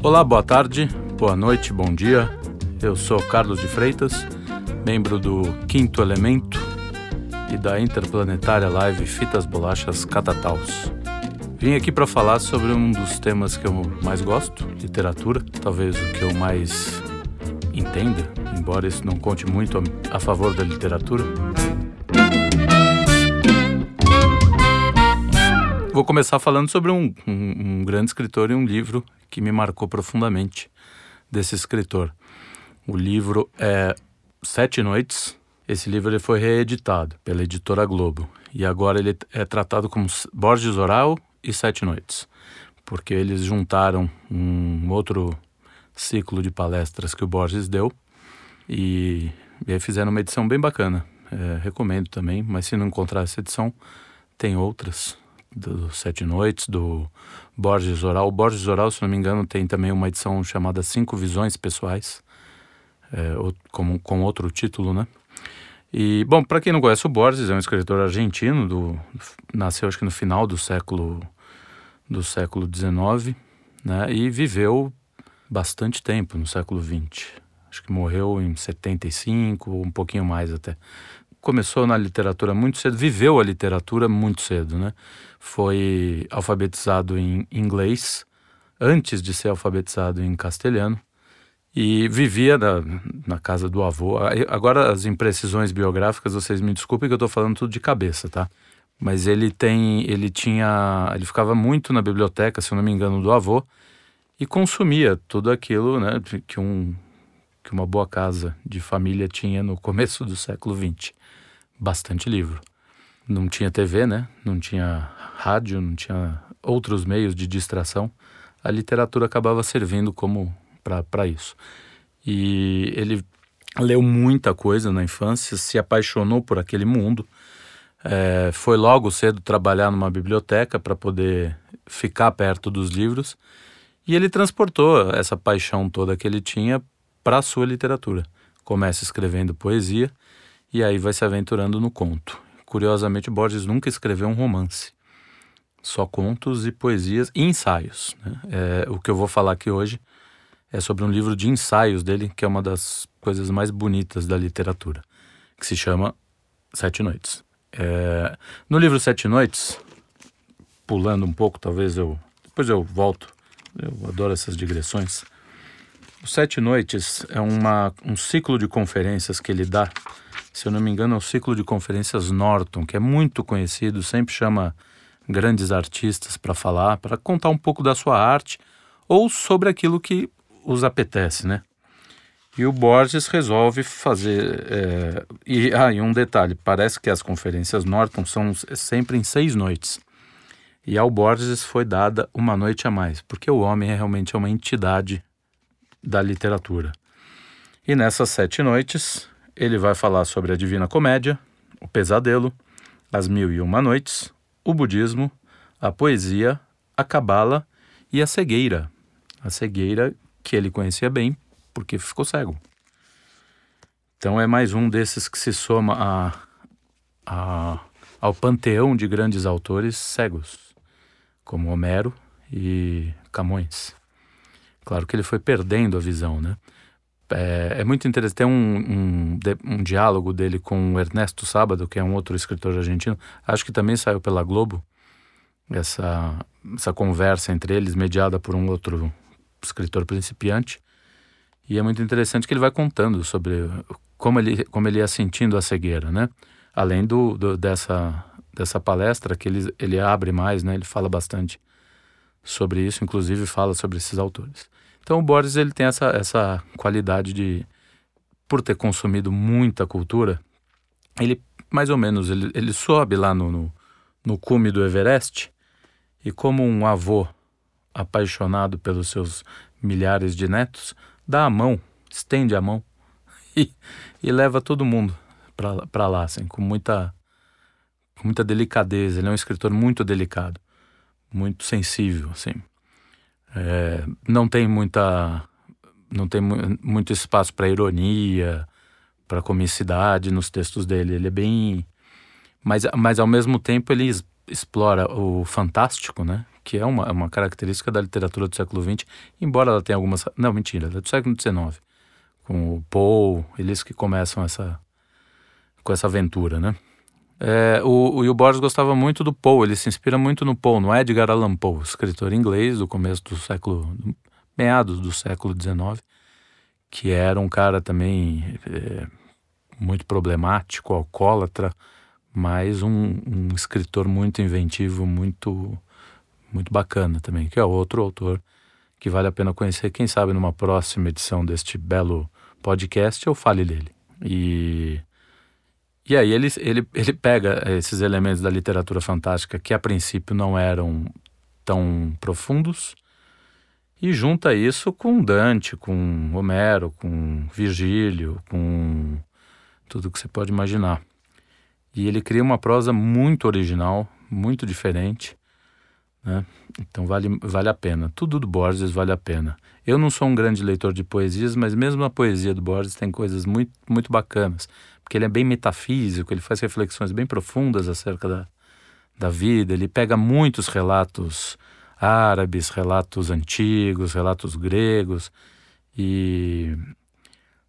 Olá, boa tarde, boa noite, bom dia. Eu sou Carlos de Freitas, membro do Quinto Elemento e da Interplanetária Live Fitas Bolachas Catataus. Vim aqui para falar sobre um dos temas que eu mais gosto, literatura, talvez o que eu mais entenda, embora isso não conte muito a, favor da literatura. Vou começar falando sobre um, um, um grande escritor e um livro que me marcou profundamente desse escritor. O livro é Sete Noites. Esse livro ele foi reeditado pela editora Globo e agora ele é tratado como Borges Oral e Sete Noites, porque eles juntaram um outro ciclo de palestras que o Borges deu e, e fizeram uma edição bem bacana. É, recomendo também, mas se não encontrar essa edição, tem outras do Sete Noites, do Borges Oral. O Borges Oral, se não me engano, tem também uma edição chamada Cinco Visões Pessoais, é, com, com outro título, né? E, bom, para quem não conhece o Borges, é um escritor argentino, do, nasceu acho que no final do século do século XIX, né? E viveu bastante tempo no século XX. Acho que morreu em 75, um pouquinho mais até começou na literatura muito cedo, viveu a literatura muito cedo, né? Foi alfabetizado em inglês antes de ser alfabetizado em castelhano e vivia na, na casa do avô. Agora as imprecisões biográficas, vocês me desculpem que eu estou falando tudo de cabeça, tá? Mas ele tem, ele tinha, ele ficava muito na biblioteca, se eu não me engano, do avô e consumia tudo aquilo, né, que um que uma boa casa de família tinha no começo do século XX bastante livro. Não tinha TV, né? Não tinha rádio, não tinha outros meios de distração. A literatura acabava servindo como para isso. E ele leu muita coisa na infância, se apaixonou por aquele mundo. É, foi logo cedo trabalhar numa biblioteca para poder ficar perto dos livros. E ele transportou essa paixão toda que ele tinha para a sua literatura. Começa escrevendo poesia e aí vai se aventurando no conto. Curiosamente, Borges nunca escreveu um romance, só contos e poesias e ensaios. Né? É, o que eu vou falar aqui hoje é sobre um livro de ensaios dele, que é uma das coisas mais bonitas da literatura, que se chama Sete Noites. É, no livro Sete Noites, pulando um pouco, talvez eu. Depois eu volto, eu adoro essas digressões. O Sete Noites é uma, um ciclo de conferências que ele dá se eu não me engano, é o ciclo de conferências Norton, que é muito conhecido, sempre chama grandes artistas para falar, para contar um pouco da sua arte ou sobre aquilo que os apetece, né? E o Borges resolve fazer. É, e, ah, e um detalhe: parece que as conferências Norton são sempre em seis noites. E ao Borges foi dada uma noite a mais, porque o homem é realmente uma entidade da literatura. E nessas sete noites, ele vai falar sobre a Divina Comédia, o pesadelo, as Mil e Uma Noites, o budismo, a poesia, a cabala e a cegueira. A cegueira que ele conhecia bem porque ficou cego. Então é mais um desses que se soma a, a, ao panteão de grandes autores cegos, como Homero e Camões. Claro que ele foi perdendo a visão, né? É, é, muito interessante. Tem um, um, um, diálogo dele com o Ernesto Sábado, que é um outro escritor argentino. Acho que também saiu pela Globo. Essa, essa conversa entre eles, mediada por um outro escritor principiante. E é muito interessante que ele vai contando sobre como ele, como ele ia sentindo a cegueira, né? Além do, do dessa, dessa palestra que ele, ele abre mais, né? Ele fala bastante sobre isso, inclusive fala sobre esses autores. Então o Borges ele tem essa, essa qualidade de, por ter consumido muita cultura, ele mais ou menos ele, ele sobe lá no, no, no cume do Everest e como um avô apaixonado pelos seus milhares de netos, dá a mão, estende a mão e, e leva todo mundo para lá, assim, com muita, com muita delicadeza. Ele é um escritor muito delicado, muito sensível, assim. É, não tem muita não tem muito espaço para ironia, para comicidade nos textos dele. Ele é bem mas mas ao mesmo tempo ele explora o fantástico, né? que é uma, uma característica da literatura do século XX, embora ela tenha algumas. Não, mentira, ela é do século XIX. Com o Poe, eles que começam essa, com essa aventura, né? É, o, o, o Borges gostava muito do Poe, ele se inspira muito no Poe, no Edgar Allan Poe, escritor inglês do começo do século, meados do século XIX, que era um cara também é, muito problemático, alcoólatra, mas um, um, escritor muito inventivo, muito, muito bacana também, que é outro autor que vale a pena conhecer. Quem sabe numa próxima edição deste belo podcast eu fale dele. E e aí ele, ele, ele pega esses elementos da literatura fantástica que a princípio não eram tão profundos e junta isso com Dante, com Homero, com Virgílio, com tudo que você pode imaginar. E ele cria uma prosa muito original, muito diferente. Né? Então vale, vale a pena. Tudo do Borges vale a pena. Eu não sou um grande leitor de poesias, mas mesmo a poesia do Borges tem coisas muito, muito bacanas porque ele é bem metafísico, ele faz reflexões bem profundas acerca da, da vida, ele pega muitos relatos árabes, relatos antigos, relatos gregos e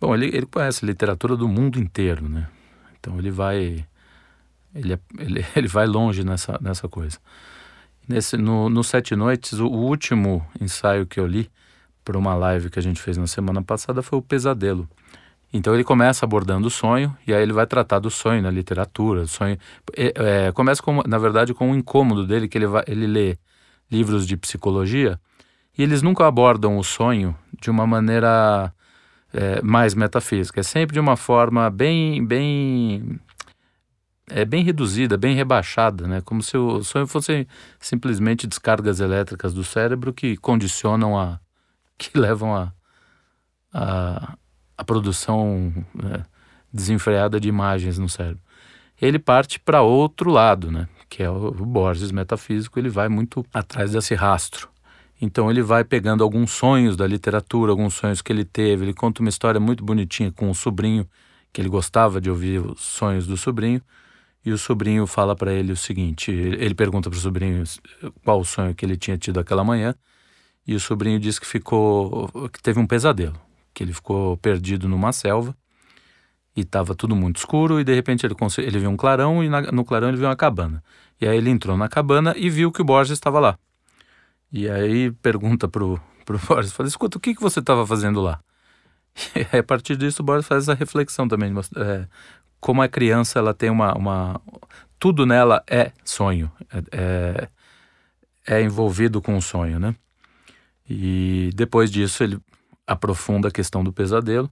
bom, ele, ele conhece literatura do mundo inteiro, né? Então ele vai ele, é, ele, ele vai longe nessa, nessa coisa. Nesse, no, no Sete Noites, o, o último ensaio que eu li para uma live que a gente fez na semana passada foi o Pesadelo. Então ele começa abordando o sonho e aí ele vai tratar do sonho na literatura. sonho é, é, começa com, na verdade com um incômodo dele que ele vai, ele lê livros de psicologia e eles nunca abordam o sonho de uma maneira é, mais metafísica. É sempre de uma forma bem bem é bem reduzida, bem rebaixada, né? Como se o sonho fosse simplesmente descargas elétricas do cérebro que condicionam a que levam a, a a produção né, desenfreada de imagens no cérebro. Ele parte para outro lado, né, que é o, o Borges metafísico, ele vai muito atrás desse rastro. Então ele vai pegando alguns sonhos da literatura, alguns sonhos que ele teve. Ele conta uma história muito bonitinha com o sobrinho, que ele gostava de ouvir os sonhos do sobrinho. E o sobrinho fala para ele o seguinte: ele pergunta para o sobrinho qual o sonho que ele tinha tido aquela manhã. E o sobrinho diz que ficou, que teve um pesadelo que ele ficou perdido numa selva e estava tudo muito escuro e de repente ele, ele viu um clarão e na, no clarão ele viu uma cabana. E aí ele entrou na cabana e viu que o Borges estava lá. E aí pergunta pro, pro Borges, fala, escuta, o que, que você estava fazendo lá? E aí, a partir disso o Borges faz essa reflexão também, é, como a criança ela tem uma, uma... Tudo nela é sonho, é, é, é envolvido com o sonho, né? E depois disso ele aprofunda a questão do pesadelo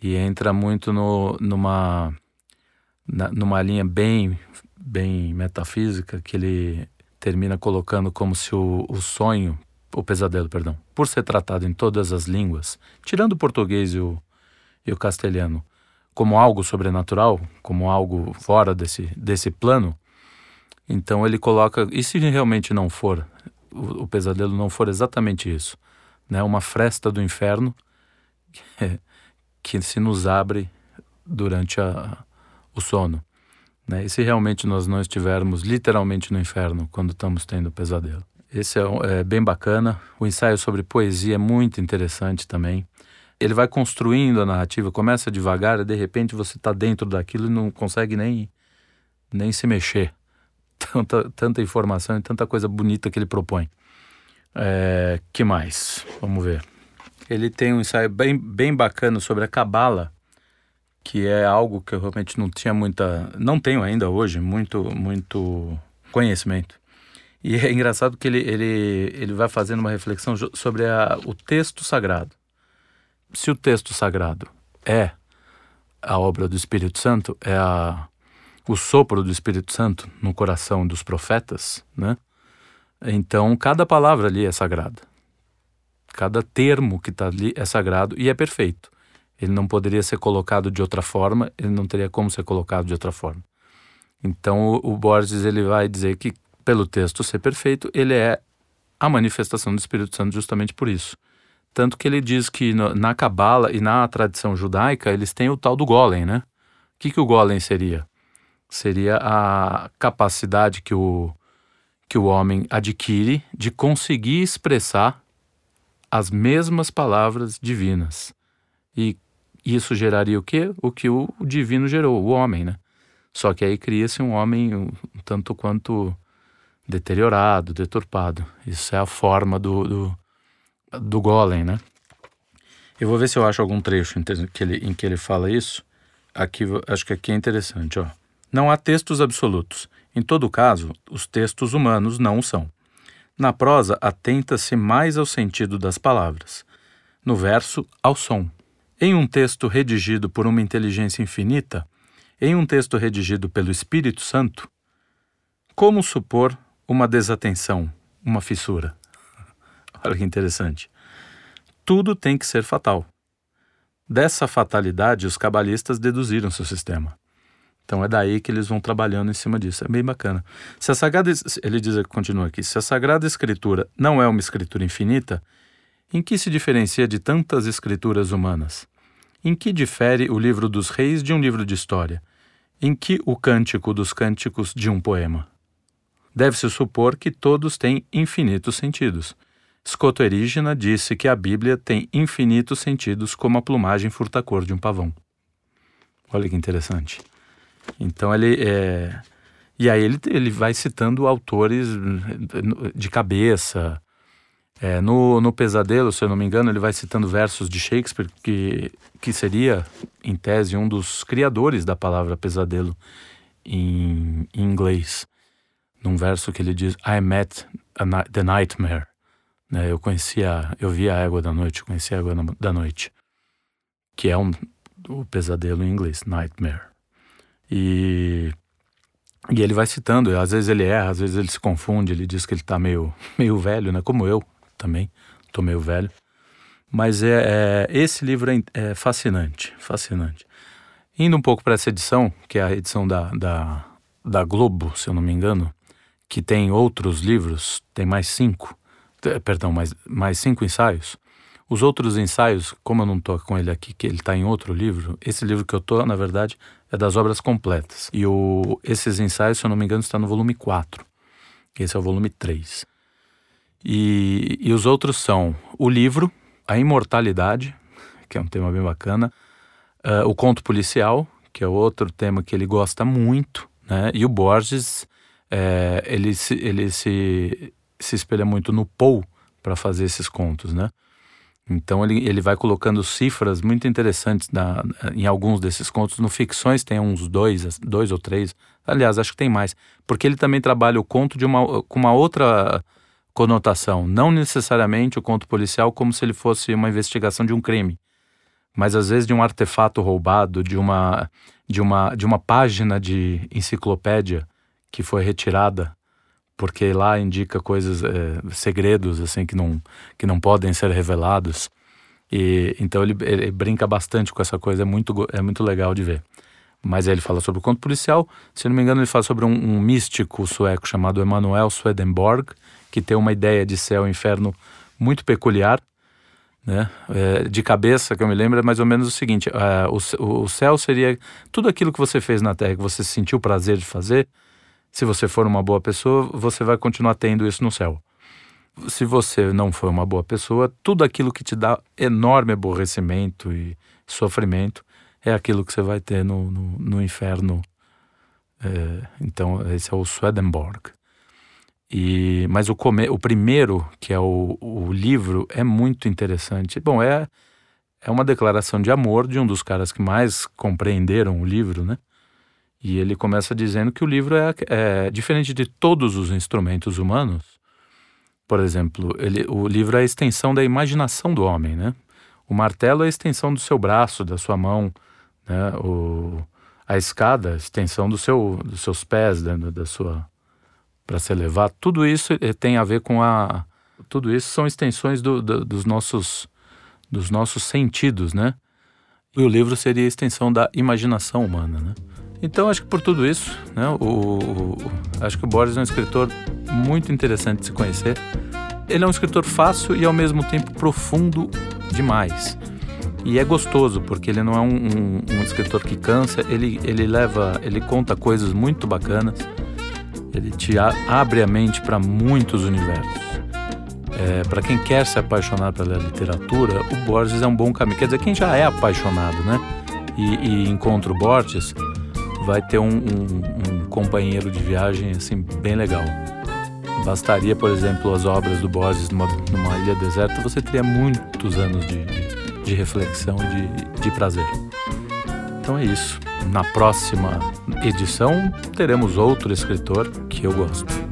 e entra muito no, numa, na, numa linha bem, bem metafísica que ele termina colocando como se o, o sonho, o pesadelo, perdão, por ser tratado em todas as línguas, tirando o português e o, e o castelhano, como algo sobrenatural, como algo fora desse, desse plano, então ele coloca, e se realmente não for, o, o pesadelo não for exatamente isso, né, uma fresta do inferno que, que se nos abre durante a, o sono. Né? E se realmente nós não estivermos literalmente no inferno quando estamos tendo pesadelo. Esse é, é bem bacana. O ensaio sobre poesia é muito interessante também. Ele vai construindo a narrativa, começa devagar e de repente você está dentro daquilo e não consegue nem, nem se mexer. Tanta, tanta informação e tanta coisa bonita que ele propõe. É, que mais? Vamos ver. Ele tem um ensaio bem, bem bacana sobre a cabala, que é algo que eu realmente não tinha muita, não tenho ainda hoje muito, muito conhecimento. E é engraçado que ele, ele, ele vai fazendo uma reflexão sobre a, o texto sagrado. Se o texto sagrado é a obra do Espírito Santo, é a, o sopro do Espírito Santo no coração dos profetas, né? Então, cada palavra ali é sagrada. Cada termo que está ali é sagrado e é perfeito. Ele não poderia ser colocado de outra forma, ele não teria como ser colocado de outra forma. Então, o, o Borges ele vai dizer que, pelo texto ser perfeito, ele é a manifestação do Espírito Santo justamente por isso. Tanto que ele diz que no, na Cabala e na tradição judaica, eles têm o tal do golem, né? O que, que o golem seria? Seria a capacidade que o, que o homem adquire de conseguir expressar as mesmas palavras divinas. E isso geraria o quê? O que o divino gerou, o homem, né? Só que aí cria-se um homem um tanto quanto deteriorado, deturpado. Isso é a forma do, do, do golem, né? Eu vou ver se eu acho algum trecho em que ele, em que ele fala isso. Aqui, acho que aqui é interessante, ó. Não há textos absolutos. Em todo caso, os textos humanos não o são. Na prosa, atenta-se mais ao sentido das palavras. No verso, ao som. Em um texto redigido por uma inteligência infinita, em um texto redigido pelo Espírito Santo, como supor uma desatenção, uma fissura? Olha que interessante. Tudo tem que ser fatal. Dessa fatalidade, os cabalistas deduziram seu sistema. Então é daí que eles vão trabalhando em cima disso. É bem bacana. Se a Sagrada, ele diz, continua aqui, se a Sagrada Escritura não é uma escritura infinita, em que se diferencia de tantas escrituras humanas? Em que difere o livro dos reis de um livro de história? Em que o cântico dos cânticos de um poema? Deve-se supor que todos têm infinitos sentidos. Scotto Erigena disse que a Bíblia tem infinitos sentidos como a plumagem furta-cor de um pavão. Olha que interessante. Então ele é... E aí ele, ele vai citando autores de cabeça. É, no, no Pesadelo, se eu não me engano, ele vai citando versos de Shakespeare, que, que seria, em tese, um dos criadores da palavra pesadelo em, em inglês. Num verso que ele diz, I met a, the nightmare. Né, eu conhecia, eu vi a égua da noite, conheci a égua da noite. Que é um, o pesadelo em inglês, nightmare. E, e ele vai citando, às vezes ele erra, às vezes ele se confunde, ele diz que ele está meio, meio velho, né? Como eu também, estou meio velho. Mas é, é esse livro é, é, fascinante, fascinante. Indo um pouco para essa edição, que é a edição da, da, da Globo, se eu não me engano, que tem outros livros, tem mais cinco, perdão, mais, mais cinco ensaios. Os outros ensaios, como eu não estou com ele aqui, que ele está em outro livro, esse livro que eu estou, na verdade, é das obras completas. E o, esses ensaios, se eu não me engano, está no volume 4. Esse é o volume 3. E, e os outros são o livro, A Imortalidade, que é um tema bem bacana, uh, o conto policial, que é outro tema que ele gosta muito, né? E o Borges, é, ele, se, ele se, se espelha muito no Poe para fazer esses contos, né? Então ele, ele vai colocando cifras muito interessantes na, em alguns desses contos. No Ficções tem uns dois, dois ou três. Aliás, acho que tem mais. Porque ele também trabalha o conto de uma, com uma outra conotação. Não necessariamente o conto policial como se ele fosse uma investigação de um crime. Mas às vezes de um artefato roubado, de uma, de uma, de uma página de enciclopédia que foi retirada porque lá indica coisas, é, segredos assim que não que não podem ser revelados. E então ele, ele, brinca bastante com essa coisa, é muito é muito legal de ver. Mas ele fala sobre o conto policial, se não me engano ele fala sobre um, um místico sueco chamado Emanuel Swedenborg, que tem uma ideia de céu e inferno muito peculiar, né? É, de cabeça que eu me lembro é mais ou menos o seguinte: é, o, o céu seria tudo aquilo que você fez na Terra que você sentiu prazer de fazer se você for uma boa pessoa, você vai continuar tendo isso no céu. Se você não for uma boa pessoa, tudo aquilo que te dá enorme aborrecimento e sofrimento é aquilo que você vai ter no, no, no inferno. É, então, esse é o Swedenborg. E, mas o, come, o primeiro, que é o, o livro, é muito interessante. Bom, é, é uma declaração de amor de um dos caras que mais compreenderam o livro, né? E ele começa dizendo que o livro é, é diferente de todos os instrumentos humanos. Por exemplo, ele, o livro é a extensão da imaginação do homem, né? O martelo é a extensão do seu braço, da sua mão, né? O, a escada, a extensão do seu, dos seus pés, da, da sua para se elevar. Tudo isso eh, tem a ver com a, tudo isso são extensões do, do, dos nossos, dos nossos sentidos, né? E o livro seria a extensão da imaginação humana, né? Então acho que por tudo isso, né, o, o, acho que o Borges é um escritor muito interessante de se conhecer. Ele é um escritor fácil e ao mesmo tempo profundo demais. E é gostoso, porque ele não é um, um, um escritor que cansa, ele, ele leva, ele conta coisas muito bacanas. Ele te abre a mente para muitos universos. É, para quem quer se apaixonar pela literatura, o Borges é um bom caminho. Quer dizer, quem já é apaixonado, né? E, e encontra o Borges, vai ter um, um, um companheiro de viagem assim bem legal. Bastaria, por exemplo, as obras do Borges numa, numa ilha deserta, você teria muitos anos de, de, reflexão e de, de prazer. Então é isso. Na próxima edição teremos outro escritor que eu gosto.